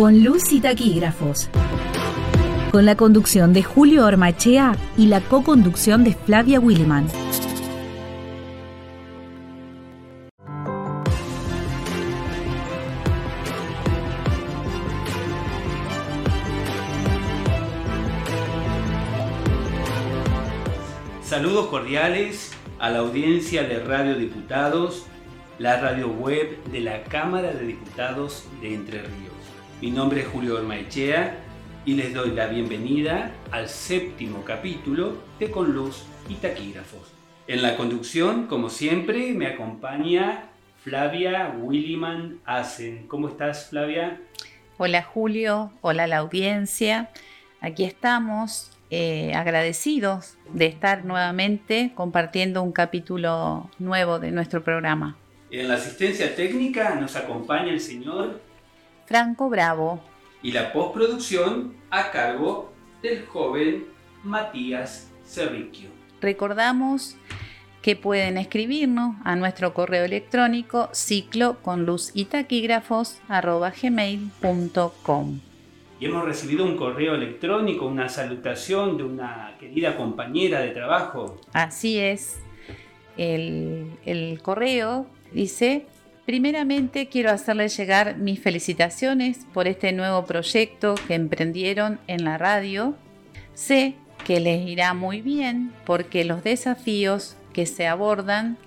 con luz y taquígrafos. Con la conducción de Julio Ormachea y la co-conducción de Flavia Williman. Saludos cordiales a la audiencia de Radio Diputados, la radio web de la Cámara de Diputados de Entre Ríos. Mi nombre es Julio Ormaechea y les doy la bienvenida al séptimo capítulo de Con Luz y Taquígrafos. En la conducción, como siempre, me acompaña Flavia Williman Asen. ¿Cómo estás, Flavia? Hola, Julio. Hola, la audiencia. Aquí estamos eh, agradecidos de estar nuevamente compartiendo un capítulo nuevo de nuestro programa. En la asistencia técnica nos acompaña el señor Franco Bravo. Y la postproducción a cargo del joven Matías Cerriquio. Recordamos que pueden escribirnos a nuestro correo electrónico ciclo con luz y taquígrafos gmail.com y hemos recibido un correo electrónico, una salutación de una querida compañera de trabajo. Así es. El, correo dice, primeramente quiero hacerles llegar mis felicitaciones por este nuevo proyecto que emprendieron en la radio. Sé que les irá muy bien porque los desafíos que se abordan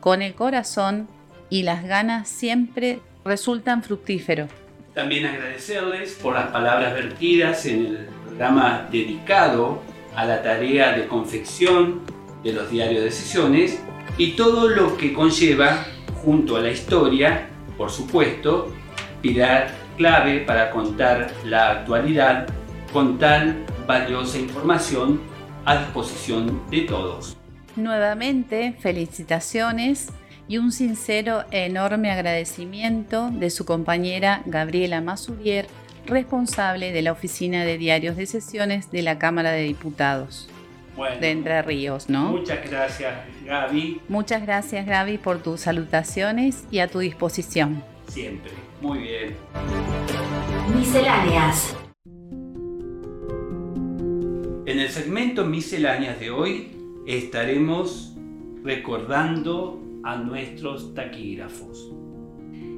con el corazón y las ganas siempre resultan fructíferos. También agradecerles por las palabras vertidas en el programa dedicado a la tarea de confección de los diarios de sesiones y todo lo que conlleva, junto a la historia, por supuesto, pilar clave para contar la actualidad con tal valiosa información a disposición de todos. Nuevamente, felicitaciones y un sincero e enorme agradecimiento de su compañera Gabriela Masurier, responsable de la Oficina de Diarios de Sesiones de la Cámara de Diputados de Entre Ríos, ¿no? Muchas gracias, Gaby. Muchas gracias, Gaby, por tus salutaciones y a tu disposición. Siempre. Muy bien. Misceláneas. En el segmento Misceláneas de hoy estaremos recordando a nuestros taquígrafos.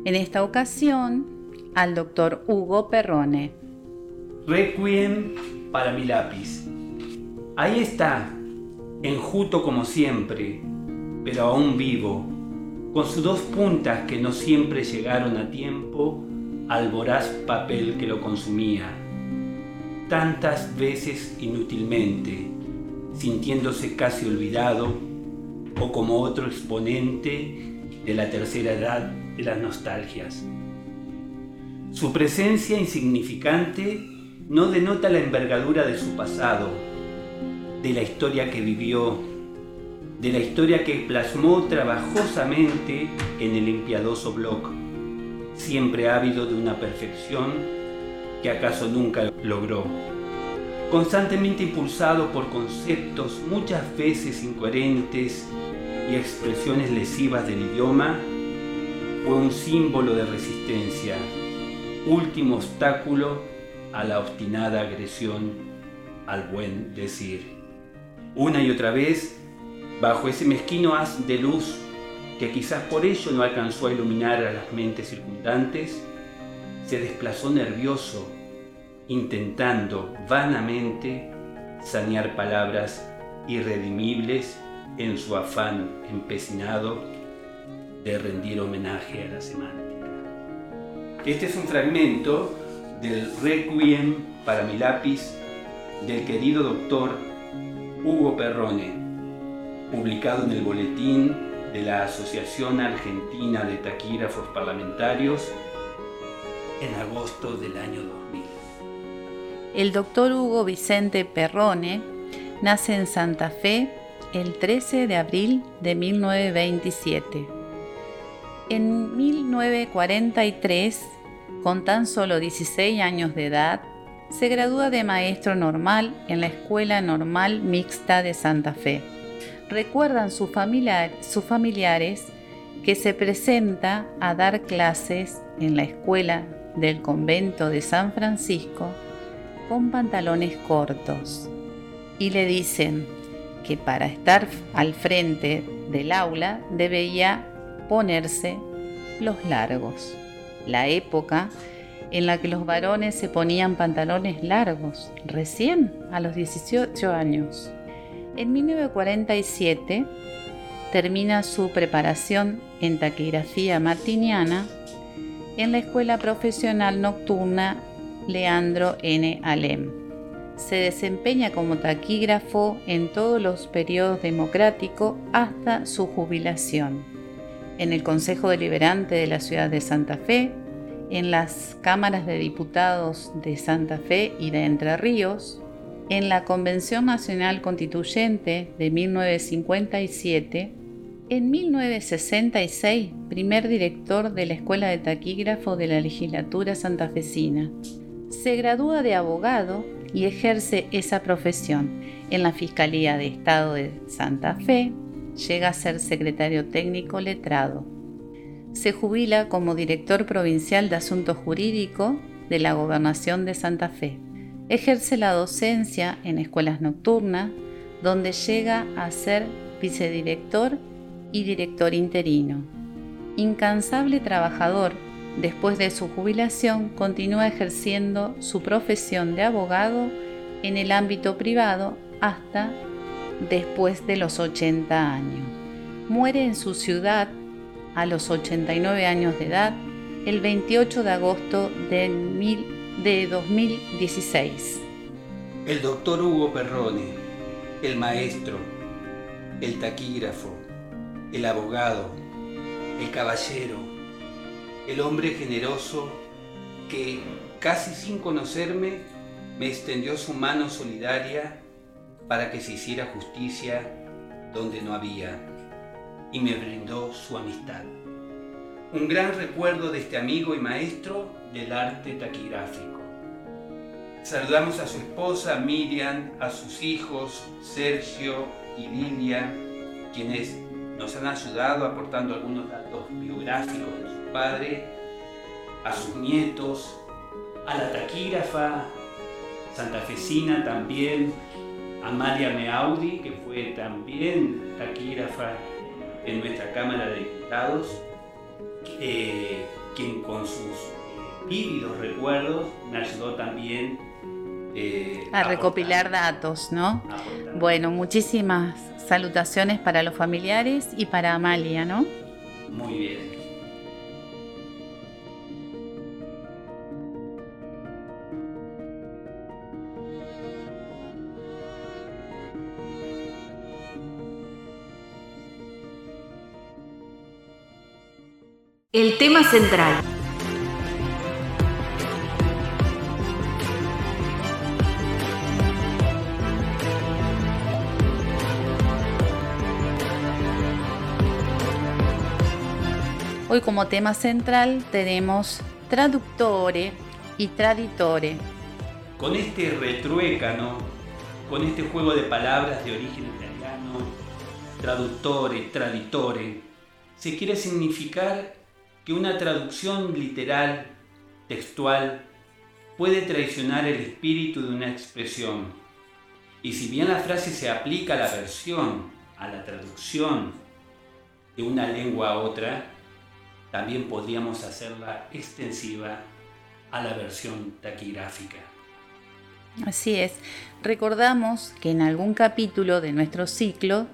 En esta ocasión, al doctor Hugo Perrone. Requiem para mi lápiz. Ahí está, enjuto como siempre, pero aún vivo, con sus dos puntas que no siempre llegaron a tiempo al voraz papel que lo consumía, tantas veces inútilmente, sintiéndose casi olvidado o como otro exponente de la tercera edad de las nostalgias. Su presencia insignificante no denota la envergadura de su pasado, de la historia que vivió, de la historia que plasmó trabajosamente en el limpiadoso blog, siempre ávido de una perfección que acaso nunca logró constantemente impulsado por conceptos muchas veces incoherentes y expresiones lesivas del idioma, fue un símbolo de resistencia, último obstáculo a la obstinada agresión al buen decir. Una y otra vez, bajo ese mezquino haz de luz que quizás por ello no alcanzó a iluminar a las mentes circundantes, se desplazó nervioso intentando vanamente sanear palabras irredimibles en su afán empecinado de rendir homenaje a la semántica. Este es un fragmento del Requiem para mi lápiz del querido doctor Hugo Perrone, publicado en el boletín de la Asociación Argentina de Taquígrafos Parlamentarios en agosto del año 2000. El doctor Hugo Vicente Perrone nace en Santa Fe el 13 de abril de 1927. En 1943, con tan solo 16 años de edad, se gradúa de maestro normal en la Escuela Normal Mixta de Santa Fe. Recuerdan sus, familiares que se presenta a dar clases en la escuela del convento de San Francisco con pantalones cortos y le dicen que para estar al frente del aula debía ponerse los largos. La época en la que los varones se ponían pantalones largos, recién a los 18 años. En 1947 termina su preparación en taquigrafía martiniana en la Escuela Profesional Nocturna Leandro N. Alem. Se desempeña como taquígrafo en todos los periodos democráticos hasta su jubilación. En el Consejo Deliberante de la ciudad de Santa Fe, en las cámaras de diputados de Santa Fe y de Entre Ríos, en la Convención Nacional Constituyente de 1957, en 1966, primer director de la Escuela de Taquígrafo de la Legislatura santafesina. Se gradúa de abogado y ejerce esa profesión en la Fiscalía de Estado de Santa Fe. Llega a ser secretario técnico letrado se jubila como director provincial de Asuntos Jurídicos de la Gobernación de Santa Fe. Ejerce la docencia en escuelas nocturnas, donde llega a ser vicedirector y director interino. Incansable trabajador, después de su jubilación continúa ejerciendo su profesión de abogado en el ámbito privado hasta después de los 80 años. Muere en su ciudad a los 89 años de edad el 28 de agosto de, 2016. El doctor Hugo Perrone, el maestro, el taquígrafo, el abogado, el caballero, el hombre generoso que, casi sin conocerme, me extendió su mano solidaria para que se hiciera justicia donde no había y me brindó su amistad. Un gran recuerdo de este amigo y maestro del arte taquigráfico. Saludamos a su esposa Miriam, a sus hijos Sergio y Lilia, quienes nos han ayudado aportando algunos datos biográficos de su padre, a sus nietos, a la taquígrafa santafesina también, Amalia Meaudi, que fue también taquígrafa en nuestra Cámara de Diputados, eh, quien con sus eh, vívidos recuerdos me ayudó también eh, a recopilar datos, ¿no? Bueno, muchísimas salutaciones para los familiares y para Amalia, ¿no? Muy bien. El tema central. Hoy como tema central tenemos traductore y traditore. Con este retruécano, con este juego de palabras de origen italiano, traductore, traditore, se quiere significar que una traducción literal, textual, puede traicionar el espíritu de una expresión. Y si bien la frase se aplica a la versión, a la traducción de una lengua a otra, también podríamos hacerla extensiva a la versión taquigráfica. Así es. Recordamos que en algún capítulo de nuestro ciclo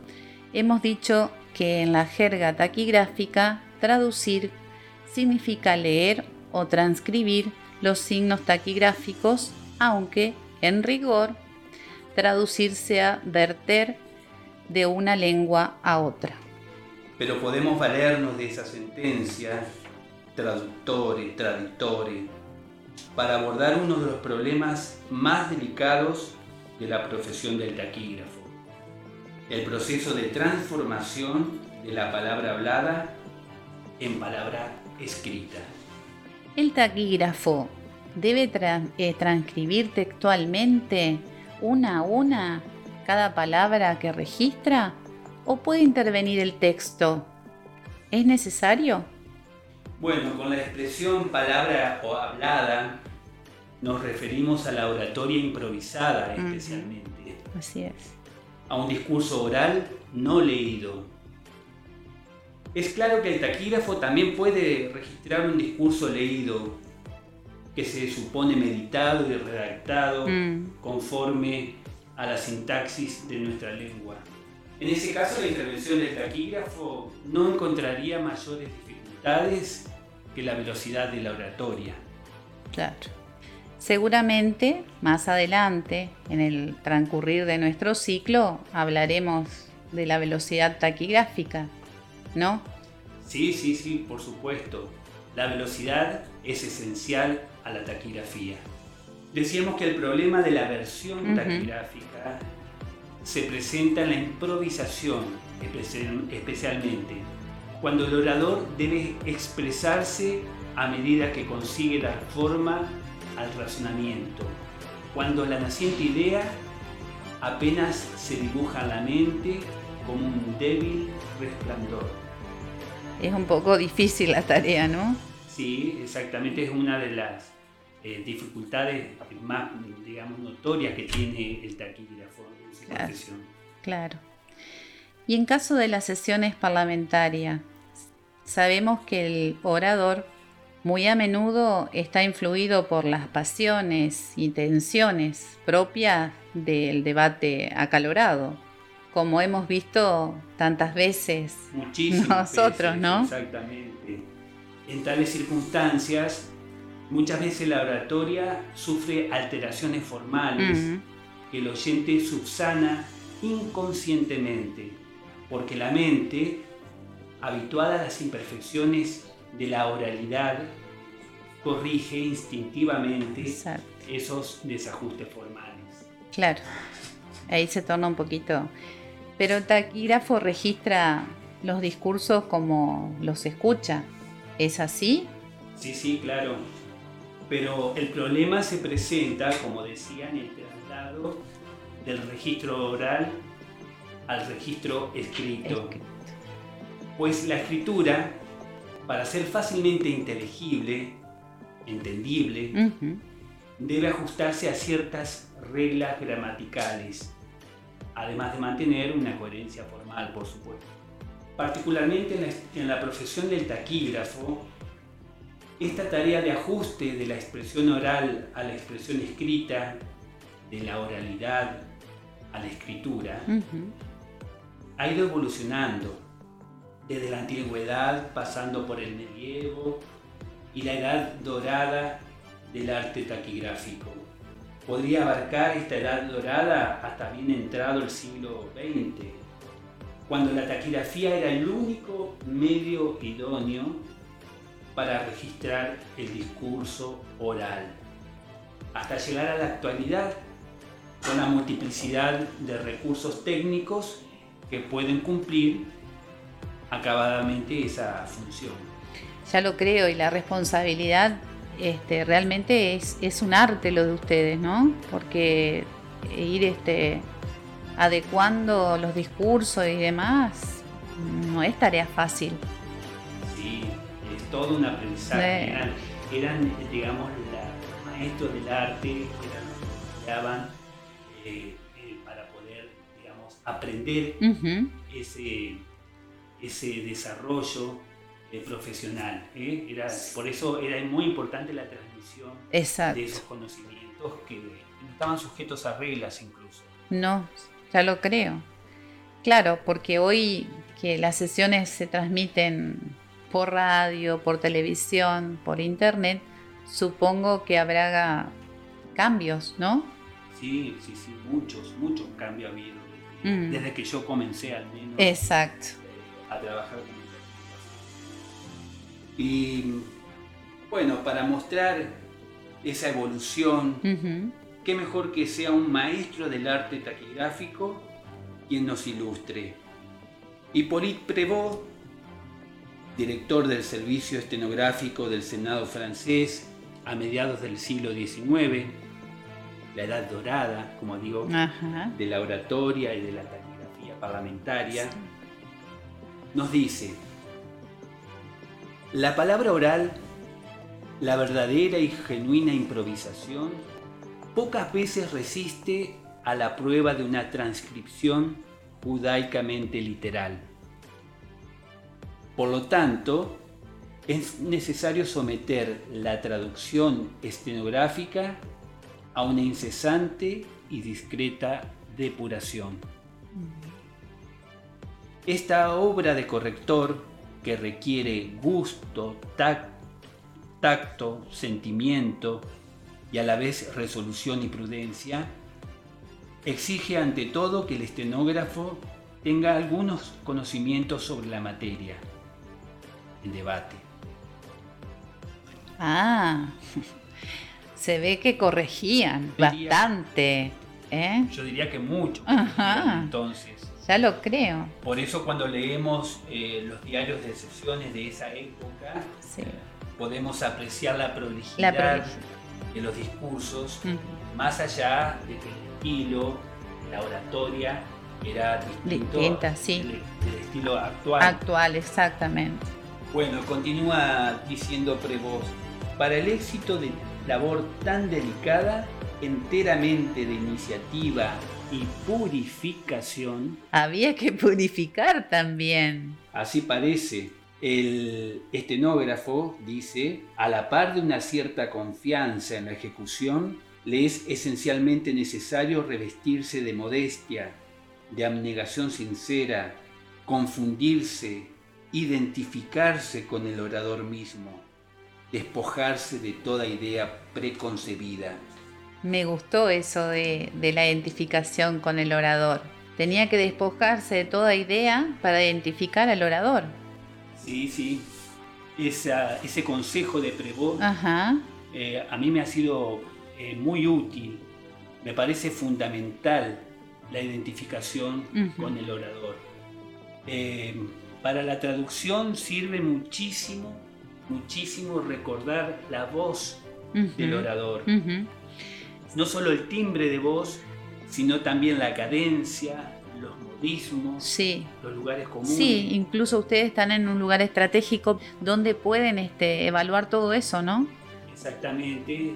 hemos dicho que en la jerga taquigráfica traducir significa leer o transcribir los signos taquigráficos, aunque en rigor traducirse a verter de una lengua a otra. Pero podemos valernos de esa sentencia, traductore, traditore, para abordar uno de los problemas más delicados de la profesión del taquígrafo, el proceso de transformación de la palabra hablada en palabra escrita. El taquígrafo debe eh, transcribir textualmente una a una cada palabra que registra o puede intervenir el texto. ¿Es necesario? Bueno, con la expresión palabra o hablada nos referimos a la oratoria improvisada especialmente. Así es. A un discurso oral no leído. Es claro que el taquígrafo también puede registrar un discurso leído que se supone meditado y redactado Mm. conforme a la sintaxis de nuestra lengua. En ese caso, la intervención del taquígrafo no encontraría mayores dificultades que la velocidad de la oratoria. Claro. Seguramente más adelante, en el transcurrir de nuestro ciclo, hablaremos de la velocidad taquigráfica, ¿no? Sí, sí, sí, por supuesto. La velocidad es esencial a la taquigrafía. Decíamos que el problema de la versión taquigráfica se presenta en la improvisación, especial- especialmente cuando el orador debe expresarse a medida que consigue dar forma al razonamiento, cuando la naciente idea apenas se dibuja en la mente como un débil resplandor. Es un poco difícil la tarea, ¿no? Sí, exactamente, es una de las eh, dificultades más, digamos, notorias que tiene el taquígrafo en su Claro. profesión. Claro. Y en caso de las sesiones parlamentarias, sabemos que el orador muy a menudo está influido por las pasiones y tensiones propias del debate acalorado, como hemos visto tantas veces Muchísimas Nosotros, veces, ¿no? Exactamente. En tales circunstancias, muchas veces la oratoria sufre alteraciones formales que el oyente subsana inconscientemente, porque la mente, habituada a las imperfecciones de la oralidad, corrige instintivamente exacto. esos desajustes formales. Claro, ahí se torna un poquito. Pero el taquígrafo registra los discursos como los escucha. ¿Es así? Sí, sí, claro. Pero el problema se presenta, como decía, en el traslado del registro oral al registro escrito. Escrito. Pues la escritura, para ser fácilmente inteligible, entendible, debe ajustarse a ciertas reglas gramaticales, además de mantener una coherencia formal, por supuesto. Particularmente en la, en la profesión del taquígrafo, esta tarea de ajuste de la expresión oral a la expresión escrita, de la oralidad a la escritura, ha ido evolucionando desde la antigüedad pasando por el medievo y la edad dorada del arte taquigráfico. Podría abarcar esta edad dorada hasta bien entrado el siglo XX, cuando la taquigrafía era el único medio idóneo para registrar el discurso oral, hasta llegar a la actualidad con la multiplicidad de recursos técnicos que pueden cumplir acabadamente esa función. Ya lo creo, y la responsabilidad este, realmente es, es un arte lo de ustedes, ¿no? Porque ir este, adecuando los discursos y demás no es tarea fácil. Sí, es todo un aprendizaje. Sí. Eran, eran, digamos, la- maestros del arte, eran los que estudiaban eh, eh, para poder, digamos, aprender ese, ese desarrollo eh, profesional. ¿eh? Era, por eso era muy importante la transmisión Exacto. de esos conocimientos que no estaban sujetos a reglas incluso. No, ya lo creo. Claro, porque hoy que las sesiones se transmiten por radio, por televisión, por internet, supongo que habrá cambios, ¿no? Sí, sí, sí, muchos, muchos cambios ha habido desde, Mm. desde que yo comencé al menos Exacto. eh, a trabajar con Y bueno, para mostrar esa evolución, qué mejor que sea un maestro del arte taquigráfico quien nos ilustre. Hippolyte Prévost, director del Servicio Estenográfico del Senado francés a mediados del siglo XIX, la edad dorada, como digo, Ajá. de la oratoria y de la taquigrafía parlamentaria, nos dice, La palabra oral, la verdadera y genuina improvisación, pocas veces resiste a la prueba de una transcripción judaicamente literal. Por lo tanto, es necesario someter la traducción estenográfica a una incesante y discreta depuración. Esta obra de corrector, que requiere gusto, tacto, sentimiento y a la vez resolución y prudencia, exige ante todo que el estenógrafo tenga algunos conocimientos sobre la materia, el debate. Ah, se ve que corregían bastante. ¿eh? Yo diría que mucho. Entonces. Ya lo creo. Por eso cuando leemos eh, los diarios de sesiones de esa época, podemos apreciar la prolijidad, de los discursos, más allá de que el estilo, la oratoria era distinto Distinta, sí. del, estilo actual. Actual, exactamente. Bueno, continúa diciendo Prevost, para el éxito de labor tan delicada, enteramente de iniciativa y purificación. Había que purificar también. Así parece. El estenógrafo dice, a la par de una cierta confianza en la ejecución, le es esencialmente necesario revestirse de modestia, de abnegación sincera, confundirse, identificarse con el orador mismo, despojarse de toda idea preconcebida. Me gustó eso de, la identificación con el orador. Tenía que despojarse de toda idea para identificar al orador. Sí, sí. ese consejo de Prevot eh, a mí me ha sido eh, muy útil. Me parece fundamental la identificación con el orador. Eh, para la traducción sirve muchísimo, muchísimo recordar la voz del orador. No solo el timbre de voz, sino también la cadencia, los modismos, los lugares comunes. Sí, incluso ustedes están en un lugar estratégico donde pueden este, evaluar todo eso, ¿no? Exactamente.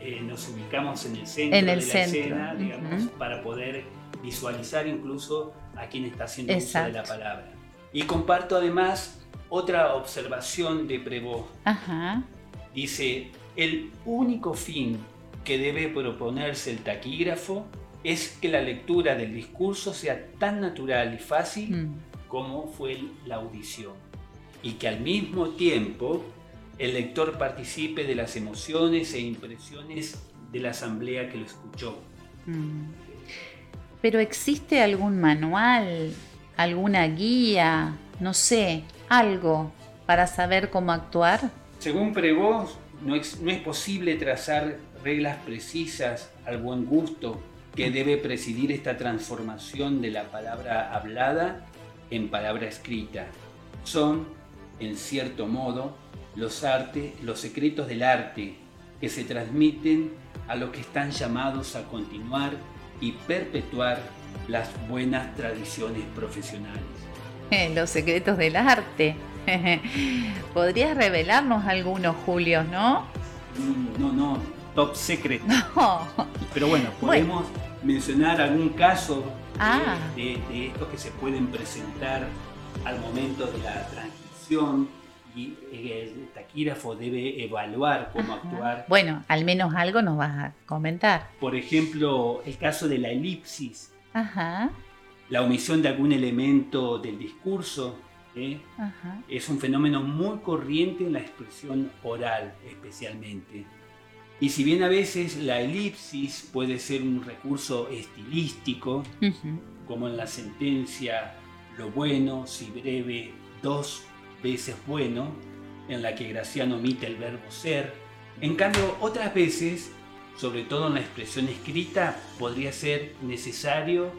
Eh, nos ubicamos en el centro de la escena, digamos, para poder visualizar incluso a quien está haciendo uso de la palabra. Y comparto además otra observación de Prevot. Dice, el único fin que debe proponerse el taquígrafo es que la lectura del discurso sea tan natural y fácil mm. como fue la audición. Y que al mismo tiempo el lector participe de las emociones e impresiones de la asamblea que lo escuchó. Mm. Pero ¿existe algún manual alguna guía, no sé, algo para saber cómo actuar? Según Prevost, no es, no es posible trazar reglas precisas al buen gusto que debe presidir esta transformación de la palabra hablada en palabra escrita. Son, en cierto modo, los artes, los secretos del arte que se transmiten a los que están llamados a continuar y perpetuar las buenas tradiciones profesionales. Los secretos del arte. ¿Podrías revelarnos algunos, Julio, no? Mm, no, no, top secret. Pero bueno, podemos mencionar algún caso ah. de, estos que se pueden presentar al momento de la transcripción y eh, el taquígrafo debe evaluar cómo actuar. Bueno, al menos algo nos vas a comentar. Por ejemplo, el caso de la elipsis la omisión de algún elemento del discurso ¿eh? es un fenómeno muy corriente en la expresión oral especialmente. Y si bien a veces la elipsis puede ser un recurso estilístico, como en la sentencia lo bueno, si breve, dos veces bueno, en la que Graciano omite el verbo ser, en cambio otras veces sobre todo en la expresión escrita, podría ser necesario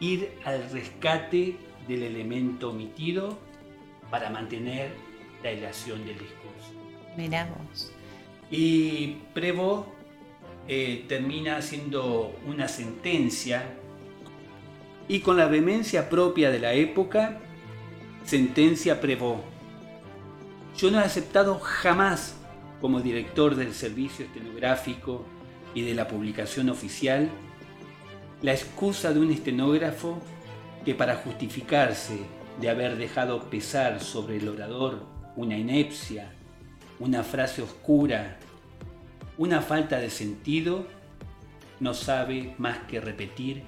ir al rescate del elemento omitido para mantener la ilación del discurso. Miramos. Y Prevo eh, termina haciendo una sentencia y con la vehemencia propia de la época, sentencia Prevo. Yo no he aceptado jamás como director del servicio estenográfico y de la publicación oficial la excusa de un estenógrafo que para justificarse de haber dejado pesar sobre el orador una inepcia, una frase oscura, una falta de sentido, no sabe más que repetir,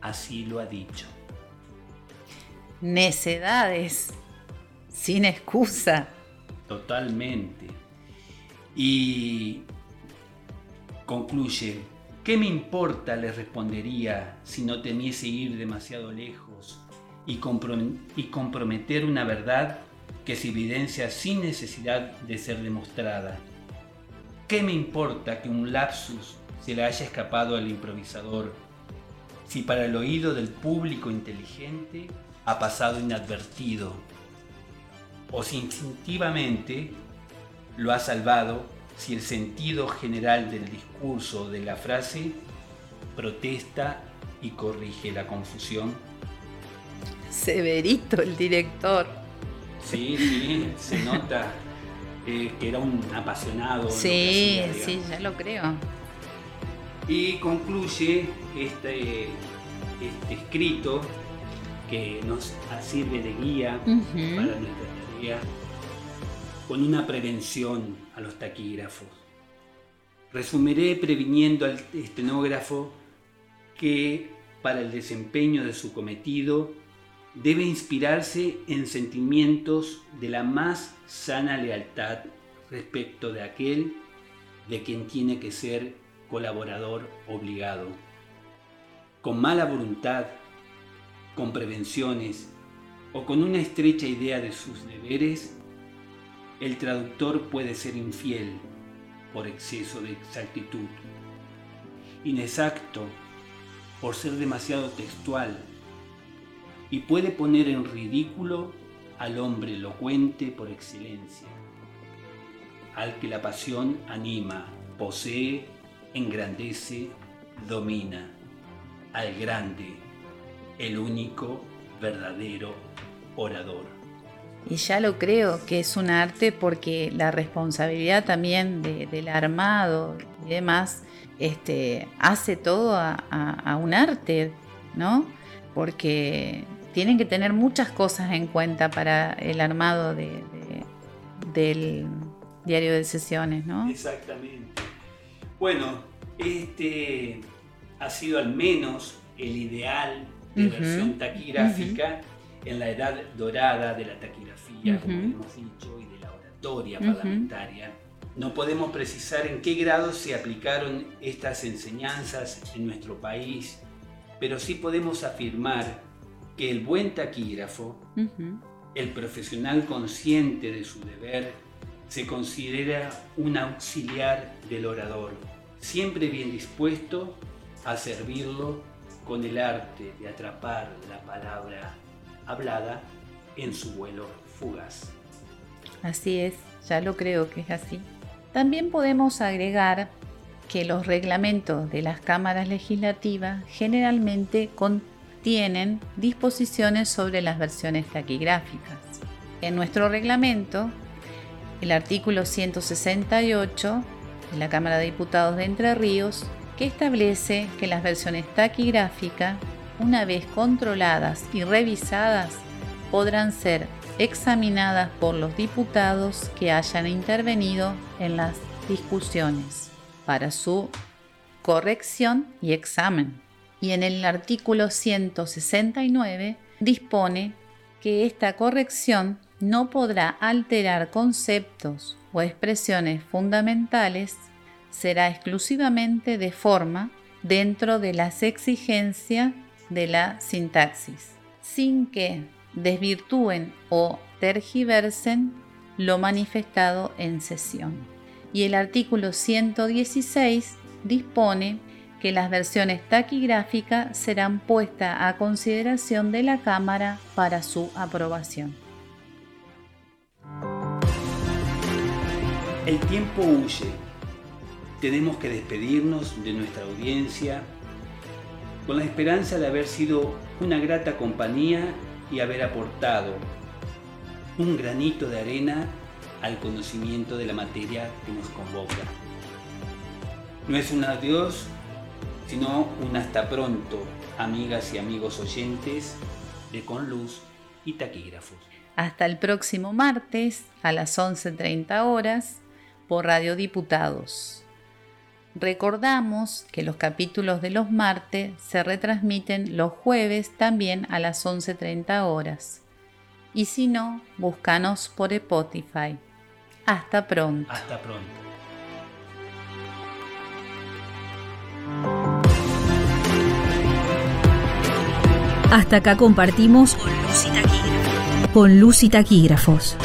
así lo ha dicho. Necedades, sin excusa. Totalmente. Y concluye, ¿qué me importa? le respondería si no temiese ir demasiado lejos y, y comprometer una verdad que se evidencia sin necesidad de ser demostrada. ¿Qué me importa que un lapsus se le haya escapado al improvisador si para el oído del público inteligente ha pasado inadvertido? O si instintivamente lo ha salvado si el sentido general del discurso de la frase protesta y corrige la confusión. Severito el director. Sí, sí, se nota eh, que era un apasionado. Sí, sí, ya lo creo. Y concluye este, este escrito que nos sirve de guía para nuestra tarea con una prevención a los taquígrafos. Resumiré previniendo al estenógrafo que para el desempeño de su cometido debe inspirarse en sentimientos de la más sana lealtad respecto de aquel de quien tiene que ser colaborador obligado. Con mala voluntad, con prevenciones o con una estrecha idea de sus deberes, el traductor puede ser infiel por exceso de exactitud, inexacto por ser demasiado textual y puede poner en ridículo al hombre elocuente por excelencia, al que la pasión anima, posee, engrandece, domina, al grande, el único verdadero orador. Y ya lo creo que es un arte porque la responsabilidad también del armado y demás este, hace todo a, un arte, ¿no? Porque tienen que tener muchas cosas en cuenta para el armado del diario de sesiones, ¿no? Exactamente. Bueno, este ha sido al menos el ideal de versión taquigráfica en la edad dorada de la taquigrafía, como hemos dicho, y de la oratoria parlamentaria. No podemos precisar en qué grado se aplicaron estas enseñanzas en nuestro país, pero sí podemos afirmar que el buen taquígrafo, el profesional consciente de su deber, se considera un auxiliar del orador, siempre bien dispuesto a servirlo con el arte de atrapar la palabra hablada en su vuelo fugaz. Así es, ya lo creo que es así. También podemos agregar que los reglamentos de las cámaras legislativas generalmente contienen disposiciones sobre las versiones taquigráficas. En nuestro reglamento, el artículo 168 de la Cámara de Diputados de Entre Ríos, que establece que las versiones taquigráficas una vez controladas y revisadas, podrán ser examinadas por los diputados que hayan intervenido en las discusiones para su corrección y examen. Y en el artículo 169 dispone que esta corrección no podrá alterar conceptos o expresiones fundamentales, será exclusivamente de forma dentro de las exigencias de la sintaxis, sin que desvirtúen o tergiversen lo manifestado en sesión. Y el artículo 116 dispone que las versiones taquigráficas serán puestas a consideración de la Cámara para su aprobación. El tiempo huye. Tenemos que despedirnos de nuestra audiencia con la esperanza de haber sido una grata compañía y haber aportado un granito de arena al conocimiento de la materia que nos convoca. No es un adiós, sino un hasta pronto, amigas y amigos oyentes de Con Luz y Taquígrafos. Hasta el próximo martes a las 11.30 horas por Radio Diputados. Recordamos que los capítulos de los martes se retransmiten los jueves también a las 11.30 horas. Y si no, búscanos por Spotify. Hasta pronto. Hasta pronto. Hasta acá compartimos con luz y taquígrafos.